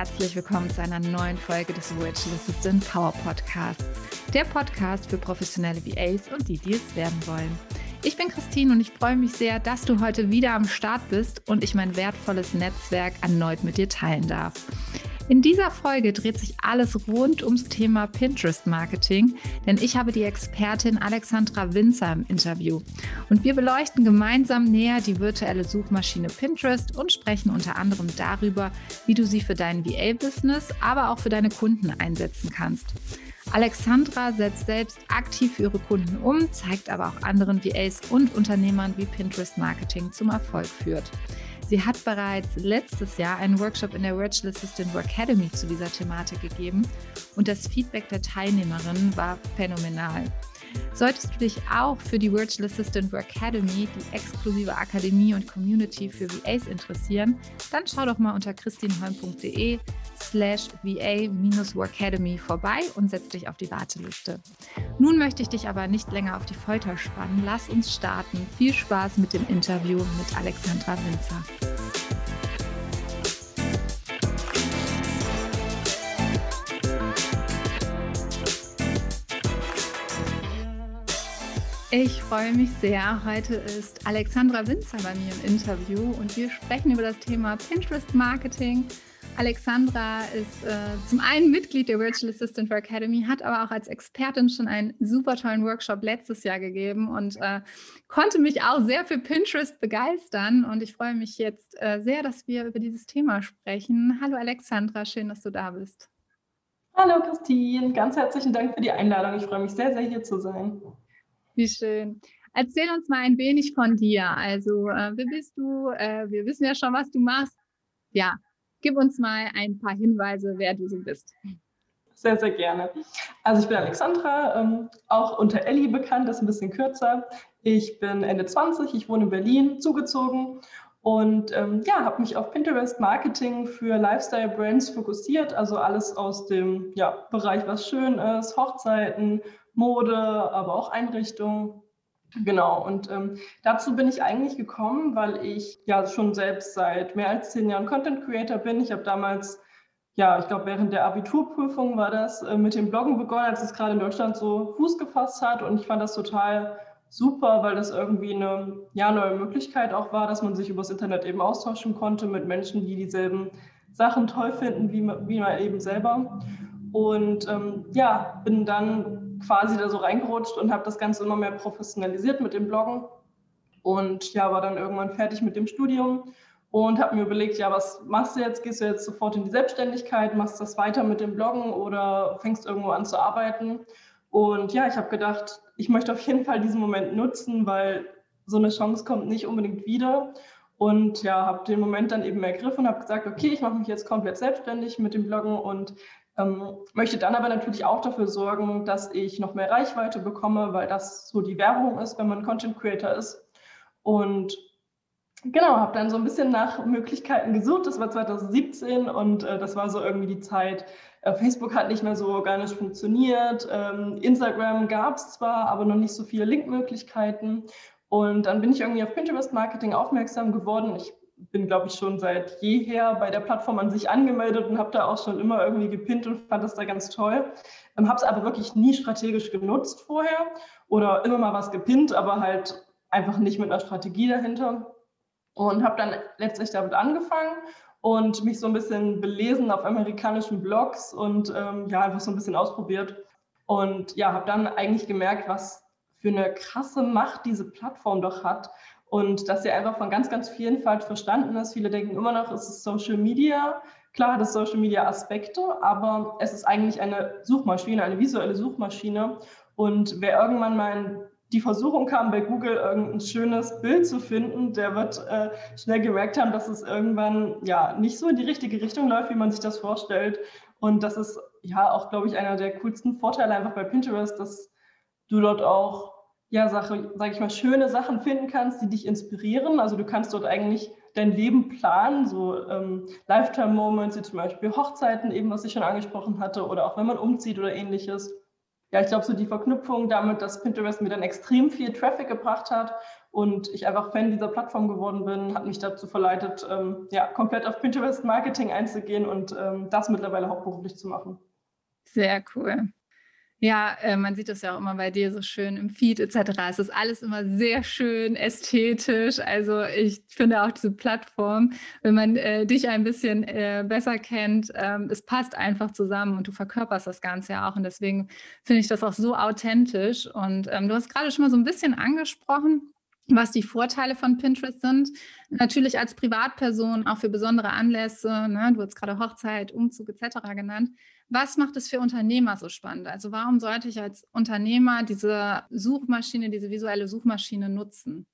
herzlich willkommen zu einer neuen Folge des Virtual Assistant Power Podcasts. Der Podcast für professionelle VAs und die, die es werden wollen. Ich bin Christine und ich freue mich sehr, dass du heute wieder am Start bist und ich mein wertvolles Netzwerk erneut mit dir teilen darf. In dieser Folge dreht sich alles rund ums Thema Pinterest-Marketing, denn ich habe die Expertin Alexandra Winzer im Interview. Und wir beleuchten gemeinsam näher die virtuelle Suchmaschine Pinterest und sprechen unter anderem darüber, wie du sie für dein VA-Business, aber auch für deine Kunden einsetzen kannst. Alexandra setzt selbst aktiv für ihre Kunden um, zeigt aber auch anderen VAs und Unternehmern, wie Pinterest Marketing zum Erfolg führt. Sie hat bereits letztes Jahr einen Workshop in der Virtual Assistant Academy zu dieser Thematik gegeben und das Feedback der Teilnehmerinnen war phänomenal. Solltest du dich auch für die Virtual Assistant Academy, die exklusive Akademie und Community für VAs interessieren, dann schau doch mal unter christinholm.de slash VA-Workademy vorbei und setz dich auf die Warteliste. Nun möchte ich dich aber nicht länger auf die Folter spannen. Lass uns starten. Viel Spaß mit dem Interview mit Alexandra Winzer. Ich freue mich sehr. Heute ist Alexandra Winzer bei mir im Interview und wir sprechen über das Thema Pinterest Marketing Alexandra ist äh, zum einen Mitglied der Virtual Assistant for Academy, hat aber auch als Expertin schon einen super tollen Workshop letztes Jahr gegeben und äh, konnte mich auch sehr für Pinterest begeistern. Und ich freue mich jetzt äh, sehr, dass wir über dieses Thema sprechen. Hallo Alexandra, schön, dass du da bist. Hallo Christine, ganz herzlichen Dank für die Einladung. Ich freue mich sehr, sehr hier zu sein. Wie schön. Erzähl uns mal ein wenig von dir. Also, äh, wer bist du? Äh, wir wissen ja schon, was du machst. Ja, Gib uns mal ein paar Hinweise, wer du so bist. Sehr, sehr gerne. Also ich bin Alexandra, ähm, auch unter Elli bekannt, das ist ein bisschen kürzer. Ich bin Ende 20, ich wohne in Berlin, zugezogen und ähm, ja, habe mich auf Pinterest Marketing für Lifestyle Brands fokussiert, also alles aus dem ja, Bereich, was schön ist, Hochzeiten, Mode, aber auch Einrichtungen. Genau, und ähm, dazu bin ich eigentlich gekommen, weil ich ja schon selbst seit mehr als zehn Jahren Content Creator bin. Ich habe damals, ja, ich glaube, während der Abiturprüfung war das, äh, mit dem Bloggen begonnen, als es gerade in Deutschland so Fuß gefasst hat. Und ich fand das total super, weil das irgendwie eine ja, neue Möglichkeit auch war, dass man sich übers Internet eben austauschen konnte mit Menschen, die dieselben Sachen toll finden wie, wie man eben selber. Und ähm, ja, bin dann quasi da so reingerutscht und habe das Ganze immer mehr professionalisiert mit dem Bloggen. Und ja, war dann irgendwann fertig mit dem Studium und habe mir überlegt, ja, was machst du jetzt? Gehst du jetzt sofort in die Selbstständigkeit, machst das weiter mit dem Bloggen oder fängst irgendwo an zu arbeiten? Und ja, ich habe gedacht, ich möchte auf jeden Fall diesen Moment nutzen, weil so eine Chance kommt nicht unbedingt wieder. Und ja, habe den Moment dann eben ergriffen und habe gesagt, okay, ich mache mich jetzt komplett selbstständig mit dem Bloggen und ähm, möchte dann aber natürlich auch dafür sorgen, dass ich noch mehr Reichweite bekomme, weil das so die Werbung ist, wenn man Content Creator ist. Und genau, habe dann so ein bisschen nach Möglichkeiten gesucht. Das war 2017 und äh, das war so irgendwie die Zeit. Äh, Facebook hat nicht mehr so organisch funktioniert. Ähm, Instagram gab es zwar, aber noch nicht so viele Linkmöglichkeiten. Und dann bin ich irgendwie auf Pinterest Marketing aufmerksam geworden. Ich bin, glaube ich, schon seit jeher bei der Plattform an sich angemeldet und habe da auch schon immer irgendwie gepinnt und fand das da ganz toll. Ähm, habe es aber wirklich nie strategisch genutzt vorher oder immer mal was gepinnt, aber halt einfach nicht mit einer Strategie dahinter. Und habe dann letztlich damit angefangen und mich so ein bisschen belesen auf amerikanischen Blogs und ähm, ja, einfach so ein bisschen ausprobiert. Und ja, habe dann eigentlich gemerkt, was für eine krasse Macht diese Plattform doch hat und dass sie einfach von ganz, ganz vielen falsch verstanden ist. Viele denken immer noch, es ist Social Media. Klar hat es Social Media Aspekte, aber es ist eigentlich eine Suchmaschine, eine visuelle Suchmaschine. Und wer irgendwann mal in die Versuchung kam, bei Google irgendein schönes Bild zu finden, der wird äh, schnell gemerkt haben, dass es irgendwann ja nicht so in die richtige Richtung läuft, wie man sich das vorstellt. Und das ist ja auch, glaube ich, einer der coolsten Vorteile einfach bei Pinterest, dass du dort auch ja, Sache, sage ich mal, schöne Sachen finden kannst, die dich inspirieren. Also du kannst dort eigentlich dein Leben planen, so ähm, Lifetime-Moments, wie zum Beispiel Hochzeiten, eben was ich schon angesprochen hatte, oder auch wenn man umzieht oder ähnliches. Ja, ich glaube, so die Verknüpfung damit, dass Pinterest mir dann extrem viel Traffic gebracht hat und ich einfach Fan dieser Plattform geworden bin, hat mich dazu verleitet, ähm, ja, komplett auf Pinterest Marketing einzugehen und ähm, das mittlerweile hauptberuflich zu machen. Sehr cool. Ja, äh, man sieht das ja auch immer bei dir so schön im Feed etc. Es ist alles immer sehr schön ästhetisch. Also ich finde auch diese Plattform, wenn man äh, dich ein bisschen äh, besser kennt, ähm, es passt einfach zusammen und du verkörperst das Ganze ja auch. Und deswegen finde ich das auch so authentisch. Und ähm, du hast gerade schon mal so ein bisschen angesprochen, was die Vorteile von Pinterest sind. Natürlich als Privatperson, auch für besondere Anlässe. Ne? Du hast gerade Hochzeit, Umzug etc. genannt. Was macht es für Unternehmer so spannend? Also warum sollte ich als Unternehmer diese Suchmaschine, diese visuelle Suchmaschine nutzen?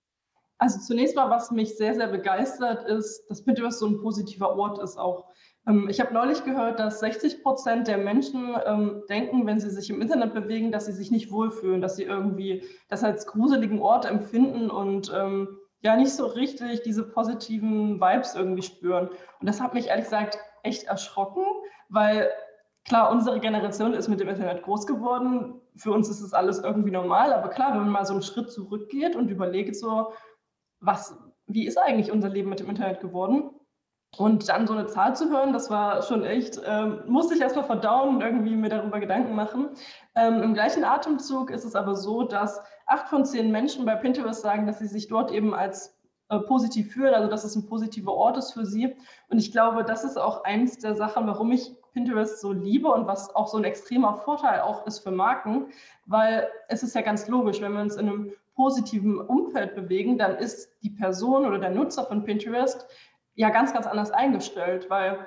Also zunächst mal, was mich sehr, sehr begeistert, ist, dass Pinterest so ein positiver Ort ist auch. Ähm, ich habe neulich gehört, dass 60 Prozent der Menschen ähm, denken, wenn sie sich im Internet bewegen, dass sie sich nicht wohlfühlen, dass sie irgendwie das als gruseligen Ort empfinden und ähm, ja nicht so richtig diese positiven Vibes irgendwie spüren. Und das hat mich ehrlich gesagt echt erschrocken, weil Klar, unsere Generation ist mit dem Internet groß geworden. Für uns ist es alles irgendwie normal. Aber klar, wenn man mal so einen Schritt zurückgeht und überlegt, so, was, wie ist eigentlich unser Leben mit dem Internet geworden? Und dann so eine Zahl zu hören, das war schon echt, ähm, musste ich erstmal verdauen und irgendwie mir darüber Gedanken machen. Ähm, Im gleichen Atemzug ist es aber so, dass acht von zehn Menschen bei Pinterest sagen, dass sie sich dort eben als äh, positiv fühlen, also dass es ein positiver Ort ist für sie. Und ich glaube, das ist auch eins der Sachen, warum ich Pinterest so liebe und was auch so ein extremer Vorteil auch ist für Marken, weil es ist ja ganz logisch, wenn wir uns in einem positiven Umfeld bewegen, dann ist die Person oder der Nutzer von Pinterest ja ganz, ganz anders eingestellt, weil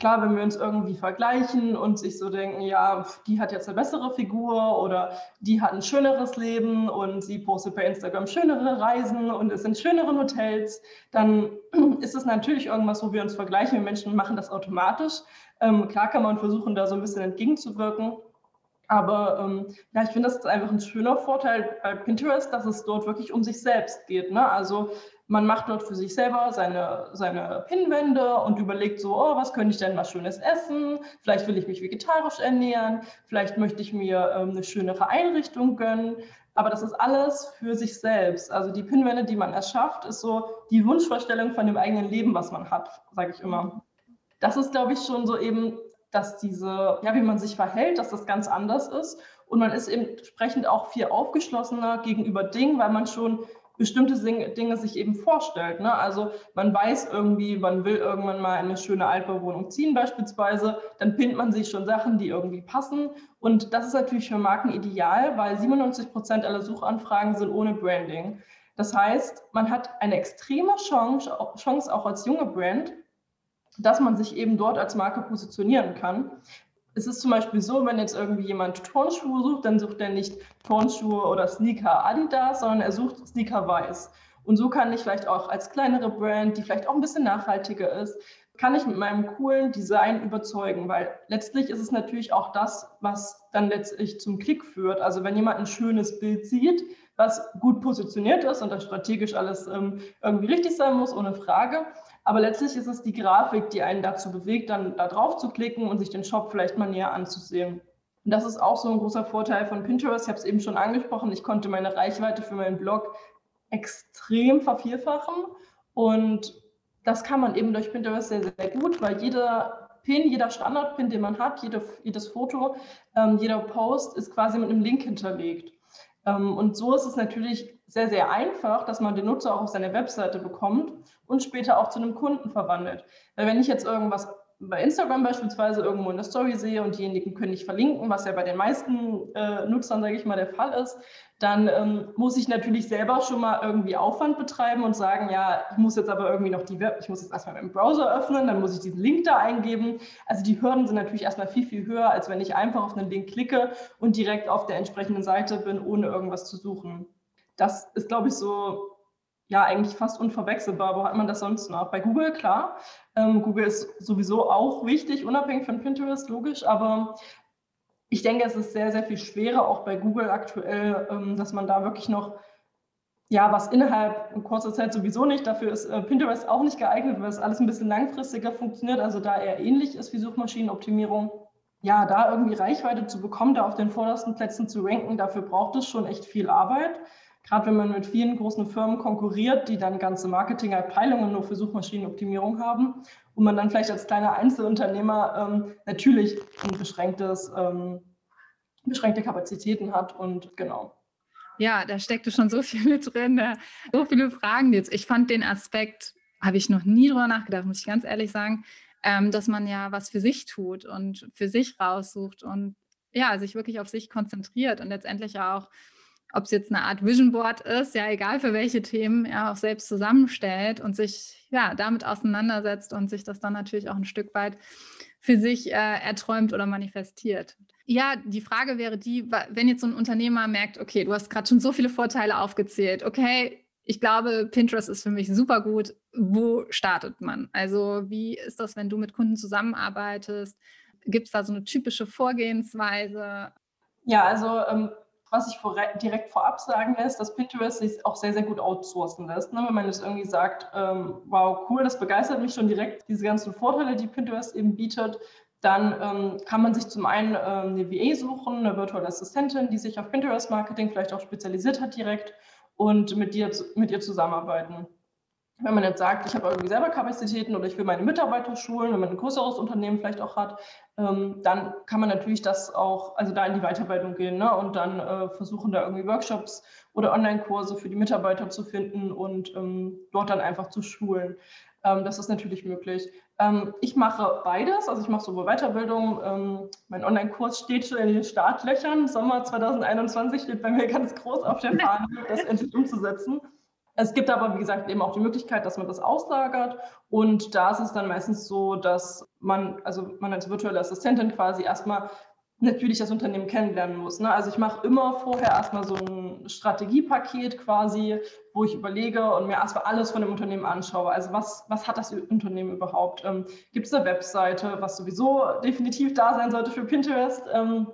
klar, wenn wir uns irgendwie vergleichen und sich so denken, ja, die hat jetzt eine bessere Figur oder die hat ein schöneres Leben und sie postet bei Instagram schönere Reisen und es sind schönere Hotels, dann ist es natürlich irgendwas, wo wir uns vergleichen. Wir Menschen machen das automatisch. Ähm, klar kann man versuchen, da so ein bisschen entgegenzuwirken. Aber ähm, ja, ich finde, das ist einfach ein schöner Vorteil bei Pinterest, dass es dort wirklich um sich selbst geht. Ne? Also man macht dort für sich selber seine, seine Pinwände und überlegt so, oh, was könnte ich denn mal Schönes essen? Vielleicht will ich mich vegetarisch ernähren, vielleicht möchte ich mir ähm, eine schönere Einrichtung gönnen. Aber das ist alles für sich selbst. Also die Pinwände, die man erschafft, ist so die Wunschvorstellung von dem eigenen Leben, was man hat, sage ich immer das ist, glaube ich, schon so eben, dass diese, ja, wie man sich verhält, dass das ganz anders ist. Und man ist entsprechend auch viel aufgeschlossener gegenüber Dingen, weil man schon bestimmte Dinge sich eben vorstellt. Ne? Also man weiß irgendwie, man will irgendwann mal eine schöne Altbauwohnung ziehen beispielsweise, dann pinnt man sich schon Sachen, die irgendwie passen. Und das ist natürlich für Marken ideal, weil 97 Prozent aller Suchanfragen sind ohne Branding. Das heißt, man hat eine extreme Chance, Chance auch als junge Brand, dass man sich eben dort als Marke positionieren kann. Es ist zum Beispiel so, wenn jetzt irgendwie jemand Turnschuhe sucht, dann sucht er nicht Turnschuhe oder Sneaker Adidas, sondern er sucht Sneaker Weiß. Und so kann ich vielleicht auch als kleinere Brand, die vielleicht auch ein bisschen nachhaltiger ist, kann ich mit meinem coolen Design überzeugen, weil letztlich ist es natürlich auch das, was dann letztlich zum Klick führt. Also wenn jemand ein schönes Bild sieht, was gut positioniert ist und das strategisch alles ähm, irgendwie richtig sein muss, ohne Frage, aber letztlich ist es die Grafik, die einen dazu bewegt, dann da drauf zu klicken und sich den Shop vielleicht mal näher anzusehen. Und das ist auch so ein großer Vorteil von Pinterest. Ich habe es eben schon angesprochen. Ich konnte meine Reichweite für meinen Blog extrem vervierfachen. Und das kann man eben durch Pinterest sehr, sehr gut, weil jeder Pin, jeder Standard-Pin, den man hat, jede, jedes Foto, ähm, jeder Post ist quasi mit einem Link hinterlegt. Ähm, und so ist es natürlich sehr, sehr einfach, dass man den Nutzer auch auf seine Webseite bekommt und später auch zu einem Kunden verwandelt. Weil wenn ich jetzt irgendwas bei Instagram beispielsweise irgendwo in der Story sehe und diejenigen können nicht verlinken, was ja bei den meisten äh, Nutzern, sage ich mal, der Fall ist, dann ähm, muss ich natürlich selber schon mal irgendwie Aufwand betreiben und sagen, ja, ich muss jetzt aber irgendwie noch die Web, ich muss jetzt erstmal meinen Browser öffnen, dann muss ich diesen Link da eingeben. Also die Hürden sind natürlich erstmal viel, viel höher, als wenn ich einfach auf einen Link klicke und direkt auf der entsprechenden Seite bin, ohne irgendwas zu suchen. Das ist, glaube ich, so ja eigentlich fast unverwechselbar. Wo hat man das sonst noch? Bei Google, klar. Ähm, Google ist sowieso auch wichtig, unabhängig von Pinterest, logisch, aber ich denke, es ist sehr, sehr viel schwerer, auch bei Google aktuell, ähm, dass man da wirklich noch, ja, was innerhalb kurzer Zeit sowieso nicht, dafür ist äh, Pinterest auch nicht geeignet, weil es alles ein bisschen langfristiger funktioniert, also da eher ähnlich ist wie Suchmaschinenoptimierung. Ja, da irgendwie Reichweite zu bekommen, da auf den vordersten Plätzen zu ranken, dafür braucht es schon echt viel Arbeit. Gerade wenn man mit vielen großen Firmen konkurriert, die dann ganze Marketingabteilungen nur für Suchmaschinenoptimierung haben und man dann vielleicht als kleiner Einzelunternehmer ähm, natürlich ein beschränktes, ähm, beschränkte Kapazitäten hat und genau. Ja, da steckte schon so viel mit drin, so viele Fragen jetzt. Ich fand den Aspekt, habe ich noch nie drüber nachgedacht, muss ich ganz ehrlich sagen, ähm, dass man ja was für sich tut und für sich raussucht und ja, sich wirklich auf sich konzentriert und letztendlich auch ob es jetzt eine Art Vision Board ist, ja, egal für welche Themen, er auch selbst zusammenstellt und sich ja damit auseinandersetzt und sich das dann natürlich auch ein Stück weit für sich äh, erträumt oder manifestiert. Ja, die Frage wäre die, wenn jetzt so ein Unternehmer merkt, okay, du hast gerade schon so viele Vorteile aufgezählt, okay, ich glaube, Pinterest ist für mich super gut. Wo startet man? Also, wie ist das, wenn du mit Kunden zusammenarbeitest? Gibt es da so eine typische Vorgehensweise? Ja, also ähm, was ich vor, direkt vorab sagen lässt, dass Pinterest sich auch sehr, sehr gut outsourcen lässt. Ne? Wenn man jetzt irgendwie sagt, ähm, wow, cool, das begeistert mich schon direkt, diese ganzen Vorteile, die Pinterest eben bietet, dann ähm, kann man sich zum einen ähm, eine VA suchen, eine virtuelle Assistentin, die sich auf Pinterest-Marketing vielleicht auch spezialisiert hat direkt und mit, dir, mit ihr zusammenarbeiten. Wenn man jetzt sagt, ich habe irgendwie selber Kapazitäten oder ich will meine Mitarbeiter schulen, wenn man ein größeres Unternehmen vielleicht auch hat, ähm, dann kann man natürlich das auch, also da in die Weiterbildung gehen ne? und dann äh, versuchen, da irgendwie Workshops oder Online-Kurse für die Mitarbeiter zu finden und ähm, dort dann einfach zu schulen. Ähm, das ist natürlich möglich. Ähm, ich mache beides, also ich mache sowohl Weiterbildung, ähm, mein Online-Kurs steht schon in den Startlöchern, Sommer 2021 steht bei mir ganz groß auf der Fahne, das endlich umzusetzen. Es gibt aber, wie gesagt, eben auch die Möglichkeit, dass man das auslagert. Und da ist es dann meistens so, dass man, also man als virtuelle Assistentin quasi erstmal natürlich das Unternehmen kennenlernen muss. Ne? Also ich mache immer vorher erstmal so ein Strategiepaket quasi, wo ich überlege und mir erstmal alles von dem Unternehmen anschaue. Also was, was hat das Unternehmen überhaupt? Ähm, Gibt es eine Webseite, was sowieso definitiv da sein sollte für Pinterest? Ähm,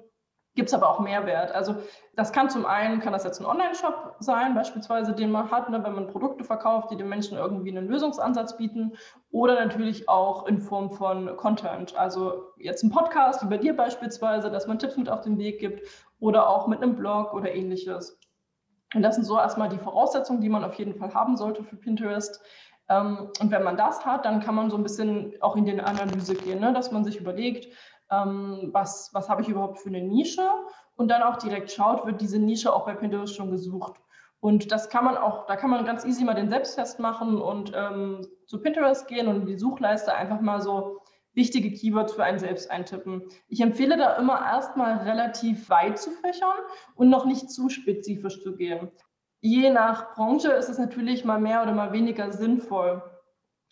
gibt es aber auch Mehrwert. Also das kann zum einen, kann das jetzt ein Online-Shop sein, beispielsweise, den man hat, ne, wenn man Produkte verkauft, die den Menschen irgendwie einen Lösungsansatz bieten oder natürlich auch in Form von Content. Also jetzt ein Podcast, wie bei dir beispielsweise, dass man Tipps mit auf den Weg gibt oder auch mit einem Blog oder ähnliches. Und das sind so erstmal die Voraussetzungen, die man auf jeden Fall haben sollte für Pinterest. Ähm, und wenn man das hat, dann kann man so ein bisschen auch in die Analyse gehen, ne? dass man sich überlegt, ähm, was, was habe ich überhaupt für eine Nische und dann auch direkt schaut, wird diese Nische auch bei Pinterest schon gesucht. Und das kann man auch, da kann man ganz easy mal den Selbsttest machen und ähm, zu Pinterest gehen und in die Suchleiste einfach mal so wichtige Keywords für einen selbst eintippen. Ich empfehle da immer erstmal relativ weit zu fächern und noch nicht zu spezifisch zu gehen. Je nach Branche ist es natürlich mal mehr oder mal weniger sinnvoll.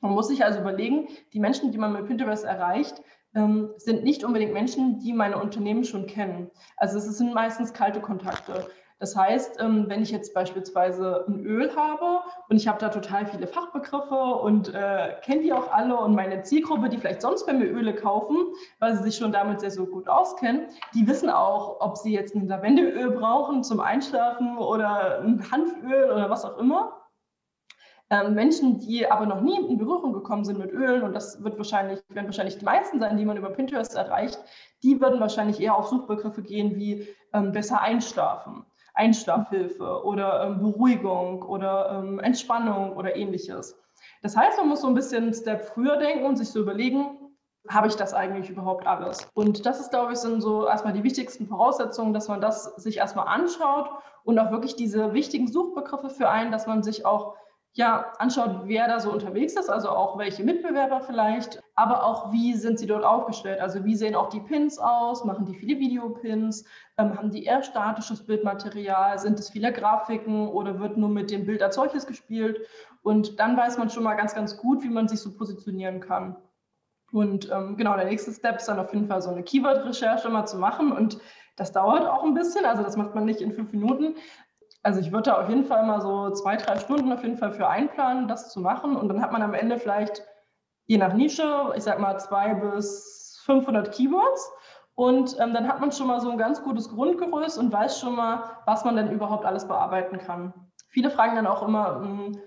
Man muss sich also überlegen, die Menschen, die man mit Pinterest erreicht, ähm, sind nicht unbedingt Menschen, die meine Unternehmen schon kennen. Also es sind meistens kalte Kontakte. Das heißt, ähm, wenn ich jetzt beispielsweise ein Öl habe und ich habe da total viele Fachbegriffe und äh, kenne die auch alle und meine Zielgruppe, die vielleicht sonst bei mir Öle kaufen, weil sie sich schon damit sehr, so gut auskennen, die wissen auch, ob sie jetzt ein Lavendelöl brauchen zum Einschlafen oder ein Hanföl oder was auch immer. Ähm, Menschen, die aber noch nie in Berührung gekommen sind mit Ölen, und das wird wahrscheinlich, werden wahrscheinlich die meisten sein, die man über Pinterest erreicht, die würden wahrscheinlich eher auf Suchbegriffe gehen wie ähm, besser einschlafen, Einschlafhilfe oder ähm, Beruhigung oder ähm, Entspannung oder ähnliches. Das heißt, man muss so ein bisschen einen Step früher denken und sich so überlegen, habe ich das eigentlich überhaupt alles? Und das ist, glaube ich, sind so erstmal die wichtigsten Voraussetzungen, dass man das sich erstmal anschaut und auch wirklich diese wichtigen Suchbegriffe für einen, dass man sich auch ja, anschaut, wer da so unterwegs ist, also auch welche Mitbewerber vielleicht, aber auch wie sind sie dort aufgestellt, also wie sehen auch die Pins aus, machen die viele Videopins, ähm, haben die eher statisches Bildmaterial, sind es viele Grafiken oder wird nur mit dem Bild als solches gespielt? Und dann weiß man schon mal ganz, ganz gut, wie man sich so positionieren kann. Und ähm, genau, der nächste Step ist dann auf jeden Fall so eine Keyword-Recherche mal zu machen. Und das dauert auch ein bisschen, also das macht man nicht in fünf Minuten, also ich würde da auf jeden Fall mal so zwei, drei Stunden auf jeden Fall für einplanen, das zu machen. Und dann hat man am Ende vielleicht, je nach Nische, ich sag mal zwei bis 500 Keywords. Und ähm, dann hat man schon mal so ein ganz gutes Grundgerüst und weiß schon mal, was man denn überhaupt alles bearbeiten kann. Viele fragen dann auch immer, hm,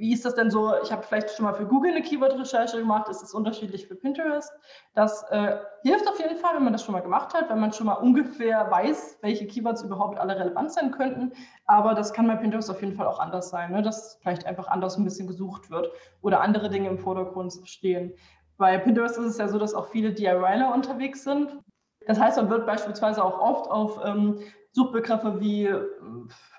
wie ist das denn so? Ich habe vielleicht schon mal für Google eine Keyword-Recherche gemacht. Ist es unterschiedlich für Pinterest? Das äh, hilft auf jeden Fall, wenn man das schon mal gemacht hat, wenn man schon mal ungefähr weiß, welche Keywords überhaupt alle relevant sein könnten. Aber das kann bei Pinterest auf jeden Fall auch anders sein, ne? dass vielleicht einfach anders ein bisschen gesucht wird oder andere Dinge im Vordergrund stehen. Bei Pinterest ist es ja so, dass auch viele DIYler unterwegs sind. Das heißt, man wird beispielsweise auch oft auf ähm, Suchbegriffe wie äh,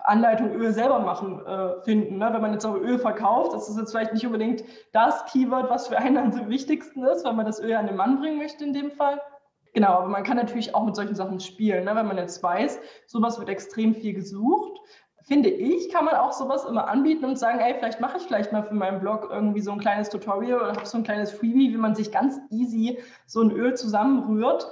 Anleitung Öl selber machen äh, finden. Ne? Wenn man jetzt auch Öl verkauft, das ist jetzt vielleicht nicht unbedingt das Keyword, was für einen am wichtigsten ist, weil man das Öl an den Mann bringen möchte in dem Fall. Genau, aber man kann natürlich auch mit solchen Sachen spielen. Ne? Wenn man jetzt weiß, sowas wird extrem viel gesucht, finde ich, kann man auch sowas immer anbieten und sagen, ey, vielleicht mache ich vielleicht mal für meinen Blog irgendwie so ein kleines Tutorial oder habe so ein kleines Freebie, wie man sich ganz easy so ein Öl zusammenrührt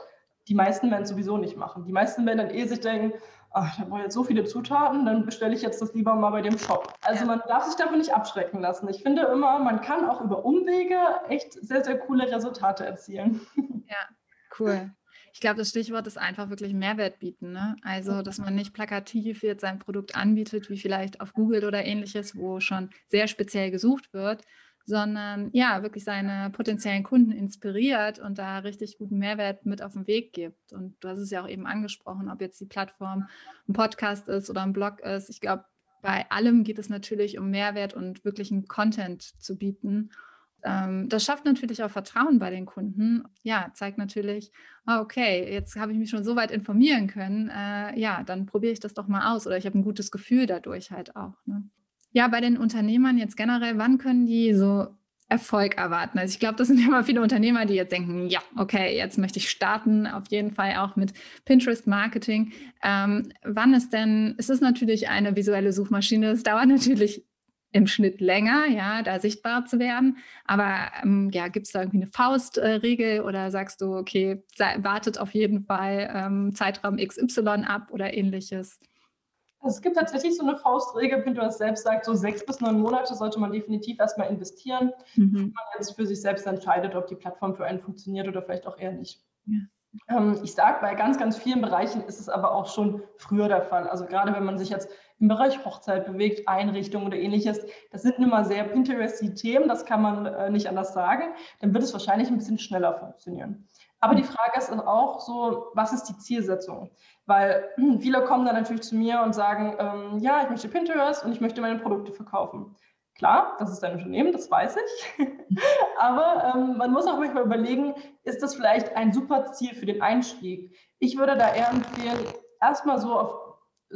die meisten werden es sowieso nicht machen. Die meisten werden dann eh sich denken, ach, da brauche ich jetzt so viele Zutaten, dann bestelle ich jetzt das lieber mal bei dem Shop. Also man darf sich davon nicht abschrecken lassen. Ich finde immer, man kann auch über Umwege echt sehr, sehr coole Resultate erzielen. Ja, cool. Ich glaube, das Stichwort ist einfach wirklich Mehrwert bieten. Ne? Also, dass man nicht plakativ jetzt sein Produkt anbietet, wie vielleicht auf Google oder ähnliches, wo schon sehr speziell gesucht wird, sondern ja, wirklich seine potenziellen Kunden inspiriert und da richtig guten Mehrwert mit auf den Weg gibt. Und du hast es ja auch eben angesprochen, ob jetzt die Plattform ein Podcast ist oder ein Blog ist. Ich glaube, bei allem geht es natürlich um Mehrwert und wirklichen Content zu bieten. Ähm, das schafft natürlich auch Vertrauen bei den Kunden. Ja, zeigt natürlich, ah, okay, jetzt habe ich mich schon so weit informieren können. Äh, ja, dann probiere ich das doch mal aus oder ich habe ein gutes Gefühl dadurch halt auch. Ne? Ja, bei den Unternehmern jetzt generell, wann können die so Erfolg erwarten? Also ich glaube, das sind immer viele Unternehmer, die jetzt denken, ja, okay, jetzt möchte ich starten, auf jeden Fall auch mit Pinterest Marketing. Ähm, wann ist denn, es ist natürlich eine visuelle Suchmaschine, es dauert natürlich im Schnitt länger, ja, da sichtbar zu werden. Aber ähm, ja, gibt es da irgendwie eine Faustregel äh, oder sagst du, okay, wartet auf jeden Fall ähm, Zeitraum XY ab oder ähnliches? Also es gibt tatsächlich so eine Faustregel, Pinterest selbst sagt, so sechs bis neun Monate sollte man definitiv erstmal investieren, mhm. wenn man jetzt für sich selbst entscheidet, ob die Plattform für einen funktioniert oder vielleicht auch eher nicht. Ja. Ähm, ich sage, bei ganz, ganz vielen Bereichen ist es aber auch schon früher der Fall. Also gerade wenn man sich jetzt im Bereich Hochzeit bewegt, Einrichtung oder ähnliches, das sind nun mal sehr Pinteresty Themen, das kann man äh, nicht anders sagen, dann wird es wahrscheinlich ein bisschen schneller funktionieren. Aber die Frage ist auch so, was ist die Zielsetzung? Weil viele kommen dann natürlich zu mir und sagen, ähm, ja, ich möchte Pinterest und ich möchte meine Produkte verkaufen. Klar, das ist ein Unternehmen, das weiß ich. Aber ähm, man muss auch manchmal überlegen, ist das vielleicht ein super Ziel für den Einstieg? Ich würde da eher empfehlen, erstmal so auf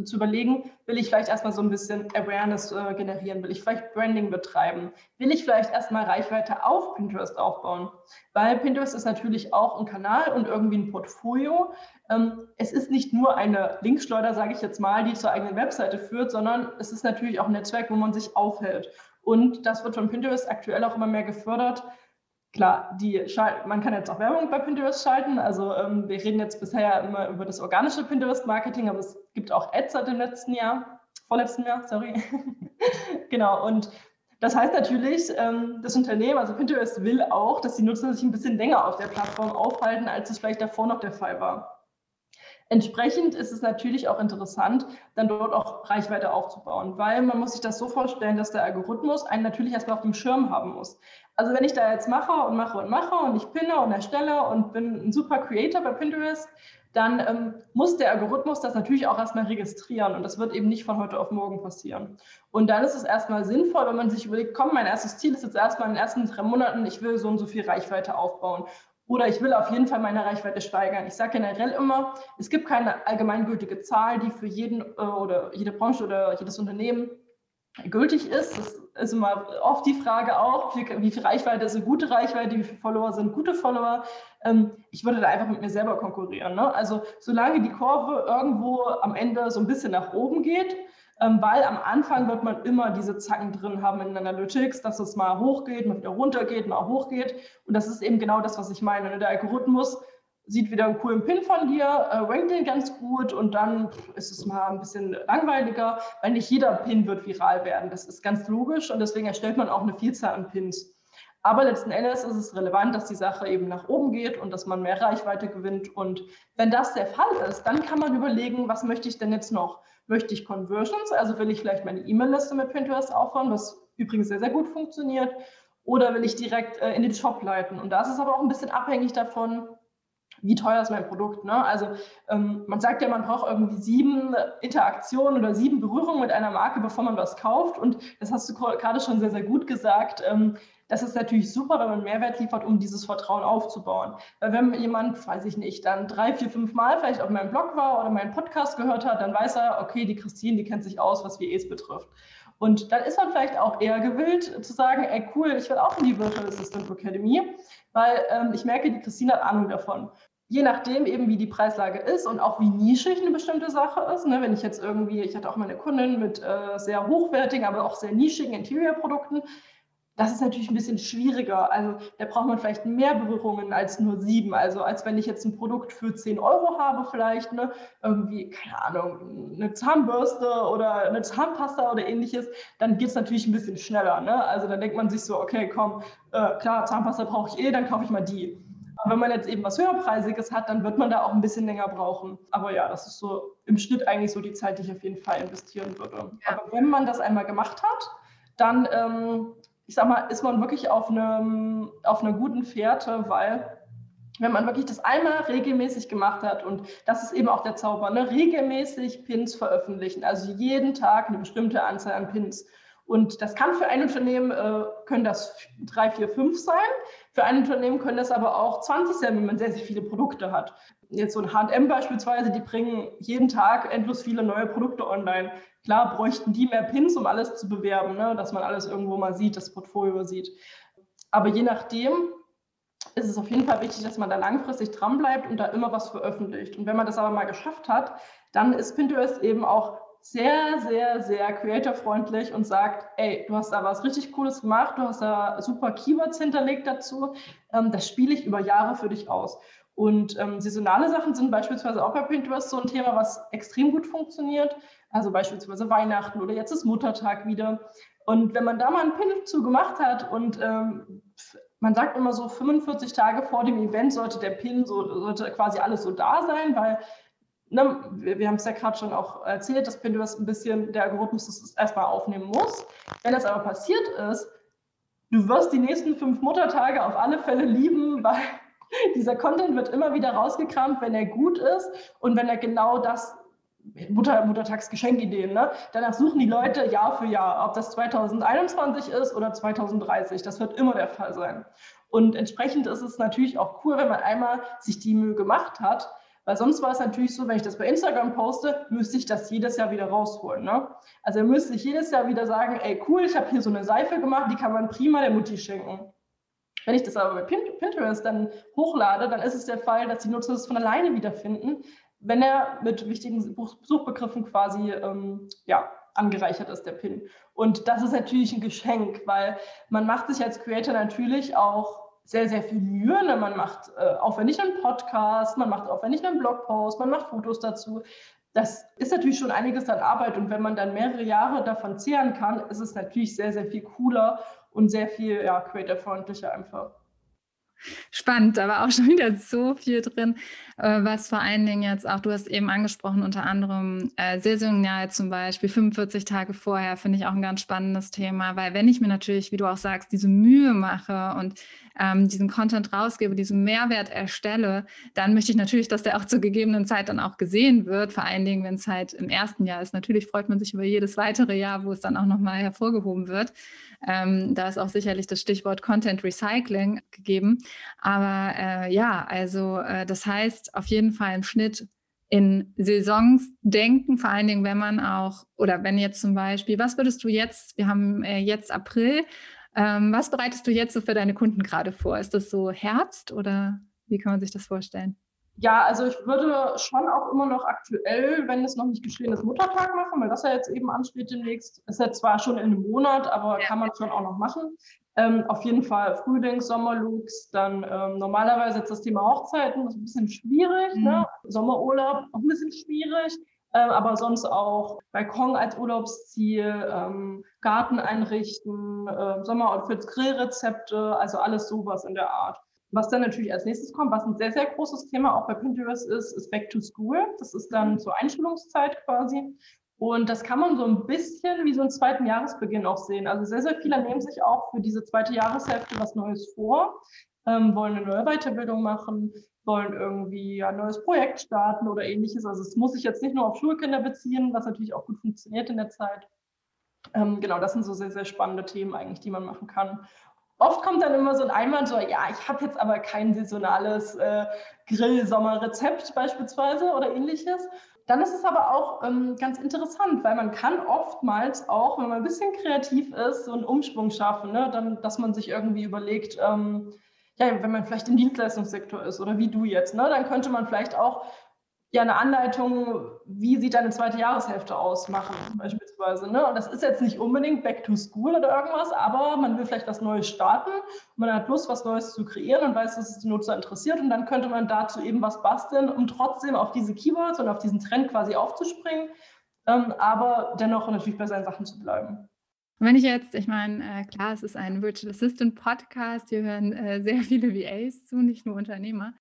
zu überlegen, will ich vielleicht erstmal so ein bisschen Awareness äh, generieren, will ich vielleicht Branding betreiben, will ich vielleicht erstmal Reichweite auf Pinterest aufbauen, weil Pinterest ist natürlich auch ein Kanal und irgendwie ein Portfolio. Ähm, es ist nicht nur eine Linkschleuder, sage ich jetzt mal, die zur eigenen Webseite führt, sondern es ist natürlich auch ein Netzwerk, wo man sich aufhält. Und das wird von Pinterest aktuell auch immer mehr gefördert, Klar, die man kann jetzt auch Werbung bei Pinterest schalten. Also ähm, wir reden jetzt bisher immer über das organische Pinterest-Marketing, aber es gibt auch Ads seit dem letzten Jahr, vorletzten Jahr, sorry. genau, und das heißt natürlich, ähm, das Unternehmen, also Pinterest will auch, dass die Nutzer sich ein bisschen länger auf der Plattform aufhalten, als es vielleicht davor noch der Fall war. Entsprechend ist es natürlich auch interessant, dann dort auch Reichweite aufzubauen, weil man muss sich das so vorstellen, dass der Algorithmus einen natürlich erstmal auf dem Schirm haben muss. Also wenn ich da jetzt mache und mache und mache und ich pinne und erstelle und bin ein super Creator bei Pinterest, dann ähm, muss der Algorithmus das natürlich auch erstmal registrieren und das wird eben nicht von heute auf morgen passieren. Und dann ist es erstmal sinnvoll, wenn man sich überlegt, komm, mein erstes Ziel ist jetzt erstmal in den ersten drei Monaten, ich will so und so viel Reichweite aufbauen. Oder ich will auf jeden Fall meine Reichweite steigern. Ich sage generell immer, es gibt keine allgemeingültige Zahl, die für jeden äh, oder jede Branche oder jedes Unternehmen gültig ist. Das ist immer oft die Frage auch, wie, viel Reichweite ist eine gute Reichweite, wie viele Follower sind gute Follower. Ähm, ich würde da einfach mit mir selber konkurrieren. Ne? Also solange die Kurve irgendwo am Ende so ein bisschen nach oben geht, weil am Anfang wird man immer diese Zacken drin haben in Analytics, dass es mal hochgeht, mal wieder runtergeht, mal hochgeht. Und das ist eben genau das, was ich meine. Ne? Der Algorithmus sieht wieder einen coolen Pin von dir, äh, rankt den ganz gut und dann ist es mal ein bisschen langweiliger, weil nicht jeder Pin wird viral werden. Das ist ganz logisch und deswegen erstellt man auch eine Vielzahl an Pins. Aber letzten Endes ist es relevant, dass die Sache eben nach oben geht und dass man mehr Reichweite gewinnt. Und wenn das der Fall ist, dann kann man überlegen, was möchte ich denn jetzt noch? Möchte ich Conversions? Also will ich vielleicht meine E-Mail-Liste mit Pinterest aufbauen, was übrigens sehr, sehr gut funktioniert, oder will ich direkt äh, in den Shop leiten? Und da ist aber auch ein bisschen abhängig davon, wie teuer ist mein Produkt. Ne? Also ähm, man sagt ja, man braucht irgendwie sieben Interaktionen oder sieben Berührungen mit einer Marke, bevor man was kauft. Und das hast du gerade schon sehr, sehr gut gesagt. Ähm, das ist natürlich super, wenn man Mehrwert liefert, um dieses Vertrauen aufzubauen. Weil wenn jemand, weiß ich nicht, dann drei, vier, fünf Mal vielleicht auf meinem Blog war oder meinen Podcast gehört hat, dann weiß er, okay, die Christine, die kennt sich aus, was VEs betrifft. Und dann ist man vielleicht auch eher gewillt zu sagen, ey cool, ich will auch in die Virtual Assistant Academy, weil ähm, ich merke, die Christine hat Ahnung davon je nachdem eben, wie die Preislage ist und auch wie nischig eine bestimmte Sache ist. Ne? Wenn ich jetzt irgendwie, ich hatte auch meine Kundin mit äh, sehr hochwertigen, aber auch sehr nischigen Interior-Produkten, das ist natürlich ein bisschen schwieriger. Also da braucht man vielleicht mehr Berührungen als nur sieben. Also als wenn ich jetzt ein Produkt für 10 Euro habe, vielleicht, ne, irgendwie, keine Ahnung, eine Zahnbürste oder eine Zahnpasta oder ähnliches, dann geht es natürlich ein bisschen schneller. Ne? Also dann denkt man sich so, okay, komm, äh, klar, Zahnpasta brauche ich eh, dann kaufe ich mal die. Aber wenn man jetzt eben was höherpreisiges hat, dann wird man da auch ein bisschen länger brauchen. Aber ja, das ist so im Schnitt eigentlich so die Zeit, die ich auf jeden Fall investieren würde. Ja. Aber wenn man das einmal gemacht hat, dann, ähm, ich sag mal, ist man wirklich auf, einem, auf einer guten Fährte, weil wenn man wirklich das einmal regelmäßig gemacht hat und das ist eben auch der Zauber, ne? regelmäßig Pins veröffentlichen, also jeden Tag eine bestimmte Anzahl an Pins. Und das kann für ein Unternehmen, äh, können das drei, vier, fünf sein. Für ein Unternehmen können das aber auch 20 sein, wenn man sehr, sehr viele Produkte hat. Jetzt so ein H&M beispielsweise, die bringen jeden Tag endlos viele neue Produkte online. Klar bräuchten die mehr Pins, um alles zu bewerben, ne? dass man alles irgendwo mal sieht, das Portfolio sieht. Aber je nachdem ist es auf jeden Fall wichtig, dass man da langfristig dranbleibt und da immer was veröffentlicht. Und wenn man das aber mal geschafft hat, dann ist Pinterest eben auch sehr, sehr, sehr creator-freundlich und sagt, ey, du hast da was richtig Cooles gemacht, du hast da super Keywords hinterlegt dazu, ähm, das spiele ich über Jahre für dich aus. Und ähm, saisonale Sachen sind beispielsweise auch bei Pinterest so ein Thema, was extrem gut funktioniert. Also beispielsweise Weihnachten oder jetzt ist Muttertag wieder. Und wenn man da mal einen Pin zu gemacht hat und ähm, man sagt immer so 45 Tage vor dem Event sollte der Pin so sollte quasi alles so da sein, weil ne, wir, haben es ja gerade schon auch erzählt, dass Pinterest ein bisschen der Algorithmus das erstmal aufnehmen muss. Wenn das aber passiert ist, du wirst die nächsten fünf Muttertage auf alle Fälle lieben, weil dieser Content wird immer wieder rausgekramt, wenn er gut ist und wenn er genau das Mutter, Muttertagsgeschenkideen, ne? Danach suchen die Leute Jahr für Jahr, ob das 2021 ist oder 2030. Das wird immer der Fall sein. Und entsprechend ist es natürlich auch cool, wenn man einmal sich die Mühe gemacht hat, weil sonst war es natürlich so, wenn ich das bei Instagram poste, müsste ich das jedes Jahr wieder rausholen. Ne? Also müsste ich jedes Jahr wieder sagen, ey cool, ich habe hier so eine Seife gemacht, die kann man prima der Mutti schenken. Wenn ich das aber bei Pinterest dann hochlade, dann ist es der Fall, dass die Nutzer das von alleine wiederfinden, wenn er mit wichtigen Suchbegriffen quasi ähm, ja, angereichert ist, der Pin. Und das ist natürlich ein Geschenk, weil man macht sich als Creator natürlich auch sehr, sehr viel Mühe. Ne? Man macht äh, aufwendig einen Podcast, man macht aufwendig einen Blogpost, man macht Fotos dazu. Das ist natürlich schon einiges an Arbeit und wenn man dann mehrere Jahre davon zehren kann, ist es natürlich sehr, sehr viel cooler und sehr viel ja, creator-freundlicher einfach. Spannend, aber auch schon wieder so viel drin, äh, was vor allen Dingen jetzt auch, du hast eben angesprochen, unter anderem äh, saisonal zum Beispiel, 45 Tage vorher, finde ich auch ein ganz spannendes Thema, weil wenn ich mir natürlich, wie du auch sagst, diese Mühe mache und ähm, diesen Content rausgebe, diesen Mehrwert erstelle, dann möchte ich natürlich, dass der auch zur gegebenen Zeit dann auch gesehen wird, vor allen Dingen, wenn es halt im ersten Jahr ist. Natürlich freut man sich über jedes weitere Jahr, wo es dann auch nochmal hervorgehoben wird. Ähm, da ist auch sicherlich das Stichwort Content Recycling gegeben. Aber äh, ja, also äh, das heißt auf jeden Fall im Schnitt in Saisons denken, vor allen Dingen, wenn man auch, oder wenn jetzt zum Beispiel, was würdest du jetzt, wir haben äh, jetzt April, ähm, was bereitest du jetzt so für deine Kunden gerade vor? Ist das so Herbst oder wie kann man sich das vorstellen? Ja, also ich würde schon auch immer noch aktuell, wenn es noch nicht geschehen ist, Muttertag machen, weil das ja jetzt eben ansteht demnächst. Ist ja zwar schon in einem Monat, aber ja. kann man schon auch noch machen. Ähm, auf jeden Fall Frühlings-, Sommerlooks, dann ähm, normalerweise jetzt das Thema Hochzeiten, das ist ein bisschen schwierig, ne? mhm. ne? Sommerurlaub auch ein bisschen schwierig, aber sonst auch Balkon als Urlaubsziel, ähm, Garten einrichten, äh, Sommeroutfits, Grillrezepte, also alles sowas in der Art. Was dann natürlich als nächstes kommt, was ein sehr, sehr großes Thema auch bei Pinterest ist, ist Back to School. Das ist dann zur Einschulungszeit quasi. Und das kann man so ein bisschen wie so einen zweiten Jahresbeginn auch sehen. Also sehr, sehr viele nehmen sich auch für diese zweite Jahreshälfte was Neues vor, ähm, wollen eine neue Weiterbildung machen, wollen irgendwie ein neues Projekt starten oder ähnliches. Also es muss sich jetzt nicht nur auf Schulkinder beziehen, was natürlich auch gut funktioniert in der Zeit. Ähm, genau, das sind so sehr, sehr spannende Themen eigentlich, die man machen kann. Oft kommt dann immer so ein Einwand, so, ja, ich habe jetzt aber kein saisonales äh, Grill-Sommer-Rezept beispielsweise oder ähnliches. Dann ist es aber auch ähm, ganz interessant, weil man kann oftmals auch, wenn man ein bisschen kreativ ist, so einen Umschwung schaffen, ne? Dann, dass man sich irgendwie überlegt, ähm, ja, wenn man vielleicht im Dienstleistungssektor ist oder wie du jetzt, ne, dann könnte man vielleicht auch ja eine Anleitung, wie sieht deine zweite Jahreshälfte aus, machen beispielsweise. Ne? Und das ist jetzt nicht unbedingt Back to School oder irgendwas, aber man will vielleicht was Neues starten, man hat Lust, was Neues zu kreieren und weiß, dass es die Nutzer interessiert und dann könnte man dazu eben was basteln, um trotzdem auf diese Keywords und auf diesen Trend quasi aufzuspringen, ähm, aber dennoch natürlich bei seinen Sachen zu bleiben. Wenn ich jetzt, ich meine, äh, klar, es ist ein Virtual Assistant Podcast, hier hören äh, sehr viele VAs zu, nicht nur Unternehmer.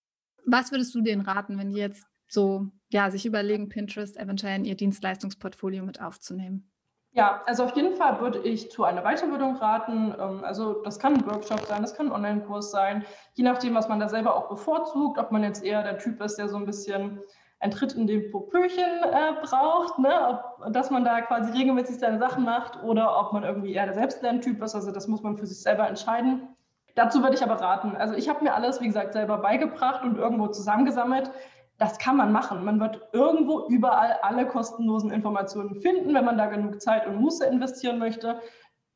Was würdest du denen raten, wenn die jetzt so ja, sich überlegen, Pinterest eventuell in ihr Dienstleistungsportfolio mit aufzunehmen? Ja, also auf jeden Fall würde ich zu einer Weiterbildung raten. Ähm, also das kann ein Workshop sein, das kann ein Online-Kurs sein, je nachdem, was man da selber auch bevorzugt, ob man jetzt eher der Typ ist, der so ein bisschen ein Tritt in den Popöchen äh, braucht, ne? ob, dass man da quasi regelmäßig seine Sachen macht oder ob man irgendwie eher der Selbstlerntyp ist. Also das muss man für sich selber entscheiden. Dazu würde ich aber raten. Also ich habe mir alles, wie gesagt, selber beigebracht und irgendwo zusammengesammelt das kann man machen. Man wird irgendwo überall alle kostenlosen Informationen finden, wenn man da genug Zeit und Muße investieren möchte.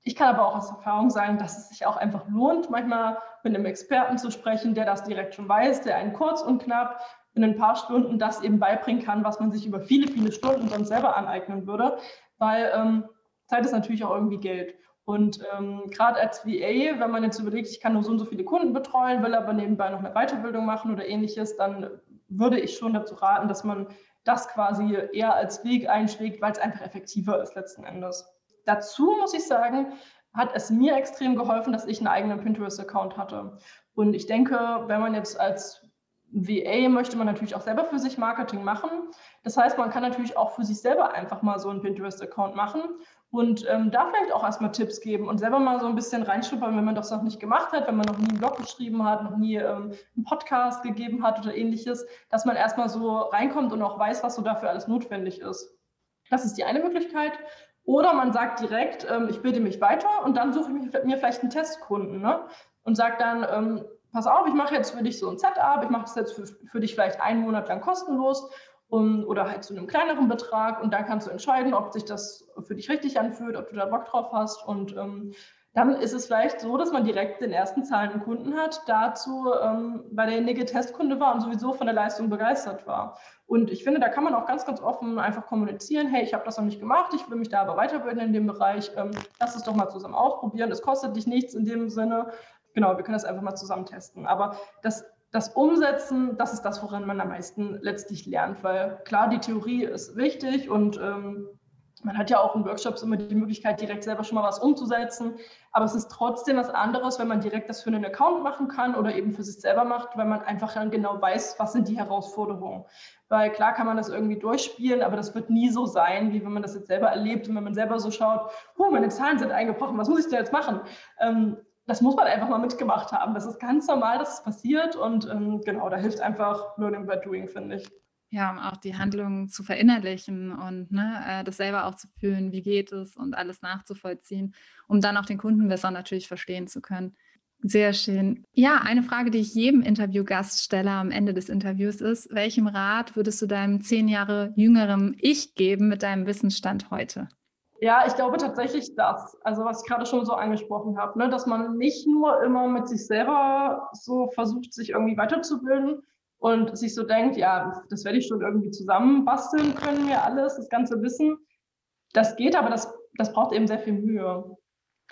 Ich kann aber auch aus Erfahrung sagen, dass es sich auch einfach lohnt, manchmal mit einem Experten zu sprechen, der das direkt schon weiß, der einen kurz und knapp in ein paar Stunden das eben beibringen kann, was man sich über viele, viele Stunden sonst selber aneignen würde, weil ähm, Zeit ist natürlich auch irgendwie Geld. Und ähm, gerade als VA, wenn man jetzt überlegt, ich kann nur so und so viele Kunden betreuen, will aber nebenbei noch eine Weiterbildung machen oder ähnliches, dann würde ich schon dazu raten, dass man das quasi eher als Weg einschlägt, weil es einfach effektiver ist letzten Endes. Dazu muss ich sagen, hat es mir extrem geholfen, dass ich einen eigenen Pinterest-Account hatte. Und ich denke, wenn man jetzt als VA möchte man natürlich auch selber für sich Marketing machen. Das heißt, man kann natürlich auch für sich selber einfach mal so einen Pinterest-Account machen und ähm, da vielleicht auch erstmal Tipps geben und selber mal so ein bisschen reinschnuppern, wenn man das noch nicht gemacht hat, wenn man noch nie einen Blog geschrieben hat, noch nie ähm, einen Podcast gegeben hat oder ähnliches, dass man erstmal so reinkommt und auch weiß, was so dafür alles notwendig ist. Das ist die eine Möglichkeit. Oder man sagt direkt, ähm, ich bilde mich weiter und dann suche ich mir vielleicht einen Testkunden ne? und sage dann, ähm, pass auf, ich mache jetzt für dich so ein Setup, ich mache das jetzt für, für dich vielleicht einen Monat lang kostenlos um, oder halt zu einem kleineren Betrag und dann kannst du entscheiden, ob sich das für dich richtig anfühlt, ob du da Bock drauf hast und ähm, dann ist es vielleicht so, dass man direkt den ersten zahlenden Kunden hat, dazu, ähm, weil derjenige Testkunde war und sowieso von der Leistung begeistert war. Und ich finde, da kann man auch ganz, ganz offen einfach kommunizieren, hey, ich habe das noch nicht gemacht, ich will mich da aber weiterbilden in dem Bereich, ähm, lass es doch mal zusammen ausprobieren, es kostet dich nichts in dem Sinne. Genau, wir können das einfach mal zusammen testen. Aber das das Umsetzen, das ist das, woran man am meisten letztlich lernt, weil klar, die Theorie ist wichtig und ähm, man hat ja auch in Workshops immer die Möglichkeit, direkt selber schon mal was umzusetzen. Aber es ist trotzdem was anderes, wenn man direkt das für einen Account machen kann oder eben für sich selber macht, weil man einfach dann genau weiß, was sind die Herausforderungen. Weil klar kann man das irgendwie durchspielen, aber das wird nie so sein, wie wenn man das jetzt selber erlebt und wenn man selber so schaut, oh, meine Zahlen sind eingebrochen, was muss ich denn jetzt machen? Ähm, das muss man einfach mal mitgemacht haben. Das ist ganz normal, dass es passiert und ähm, genau, da hilft einfach Learning by Doing, finde ich. Ja, um auch die Handlungen zu verinnerlichen und ne, äh, das selber auch zu fühlen, wie geht es und alles nachzuvollziehen, um dann auch den Kunden besser natürlich verstehen zu können. Sehr schön. Ja, eine Frage, die ich jedem Interviewgast stelle am Ende des Interviews ist, welchem Rat würdest du deinem zehn Jahre jüngerem Ich geben mit deinem Wissensstand heute? Ja, ich glaube tatsächlich das. Also was ich gerade schon so angesprochen habe, ne, dass man nicht nur immer mit sich selber so versucht, sich irgendwie weiterzubilden und sich so denkt, ja, das werde ich schon irgendwie zusammenbasteln können, wir alles, das ganze Wissen. Das geht, aber das, das braucht eben sehr viel Mühe.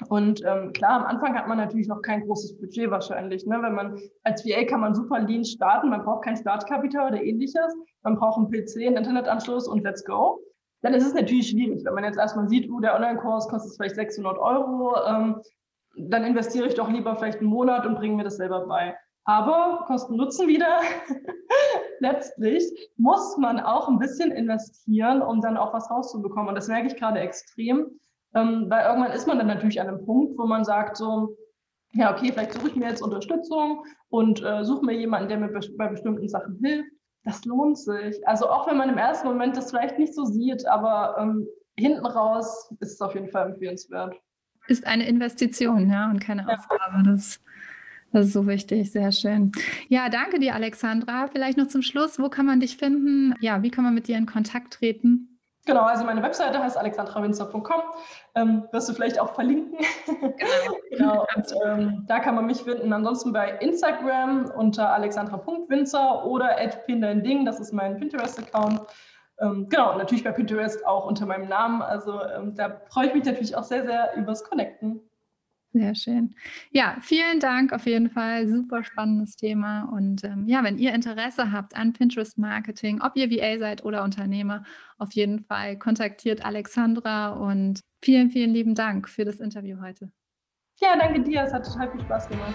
Und ähm, klar, am Anfang hat man natürlich noch kein großes Budget wahrscheinlich. Ne? Wenn man als VA kann man super lean starten, man braucht kein Startkapital oder ähnliches, man braucht einen PC, einen Internetanschluss und let's go dann ist es natürlich schwierig. Wenn man jetzt erstmal sieht, uh, der Online-Kurs kostet vielleicht 600 Euro, ähm, dann investiere ich doch lieber vielleicht einen Monat und bringe mir das selber bei. Aber Kosten-Nutzen wieder. Letztlich muss man auch ein bisschen investieren, um dann auch was rauszubekommen. Und das merke ich gerade extrem, ähm, weil irgendwann ist man dann natürlich an einem Punkt, wo man sagt so, ja, okay, vielleicht suche ich mir jetzt Unterstützung und äh, suche mir jemanden, der mir be bei bestimmten Sachen hilft. Das lohnt sich. Also auch wenn man im ersten Moment das vielleicht nicht so sieht, aber ähm, hinten raus ist es auf jeden Fall empfehlenswert. Ist eine Investition, ja, und keine ja. Aufgabe. Das, das ist so wichtig, sehr schön. Ja, danke dir, Alexandra. Vielleicht noch zum Schluss, wo kann man dich finden? Ja, wie kann man mit dir in Kontakt treten? Genau, also meine Webseite heißt alexandrawinzer.com. Ähm, wirst du vielleicht auch verlinken. Genau. genau und, ähm, da kann man mich finden. Ansonsten bei Instagram unter alexandra.winzer oder @pindeinding, das ist mein Pinterest-Account. Ähm, genau, natürlich bei Pinterest auch unter meinem Namen. Also ähm, da freue ich mich natürlich auch sehr, sehr übers Connecten. Sehr schön. Ja, vielen Dank auf jeden Fall. Super spannendes Thema. Und ähm, ja, wenn ihr Interesse habt an Pinterest Marketing, ob ihr VA seid oder Unternehmer, auf jeden Fall kontaktiert Alexandra und vielen, vielen lieben Dank für das Interview heute. Ja, danke dir. Es hat total viel Spaß gemacht.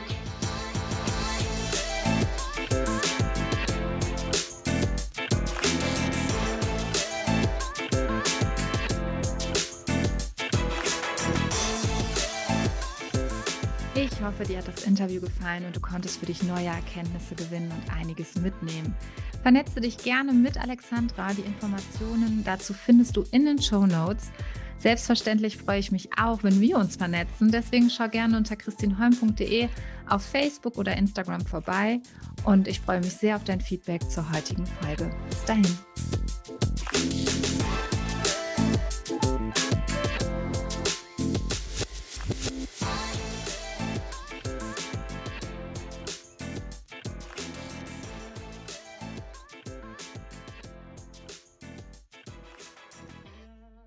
Hoffe, dir hat das Interview gefallen und du konntest für dich neue Erkenntnisse gewinnen und einiges mitnehmen. Vernetze dich gerne mit Alexandra. Die Informationen dazu findest du in den Show Notes. Selbstverständlich freue ich mich auch, wenn wir uns vernetzen. Deswegen schau gerne unter christinholm.de auf Facebook oder Instagram vorbei. Und ich freue mich sehr auf dein Feedback zur heutigen Folge. Bis dahin.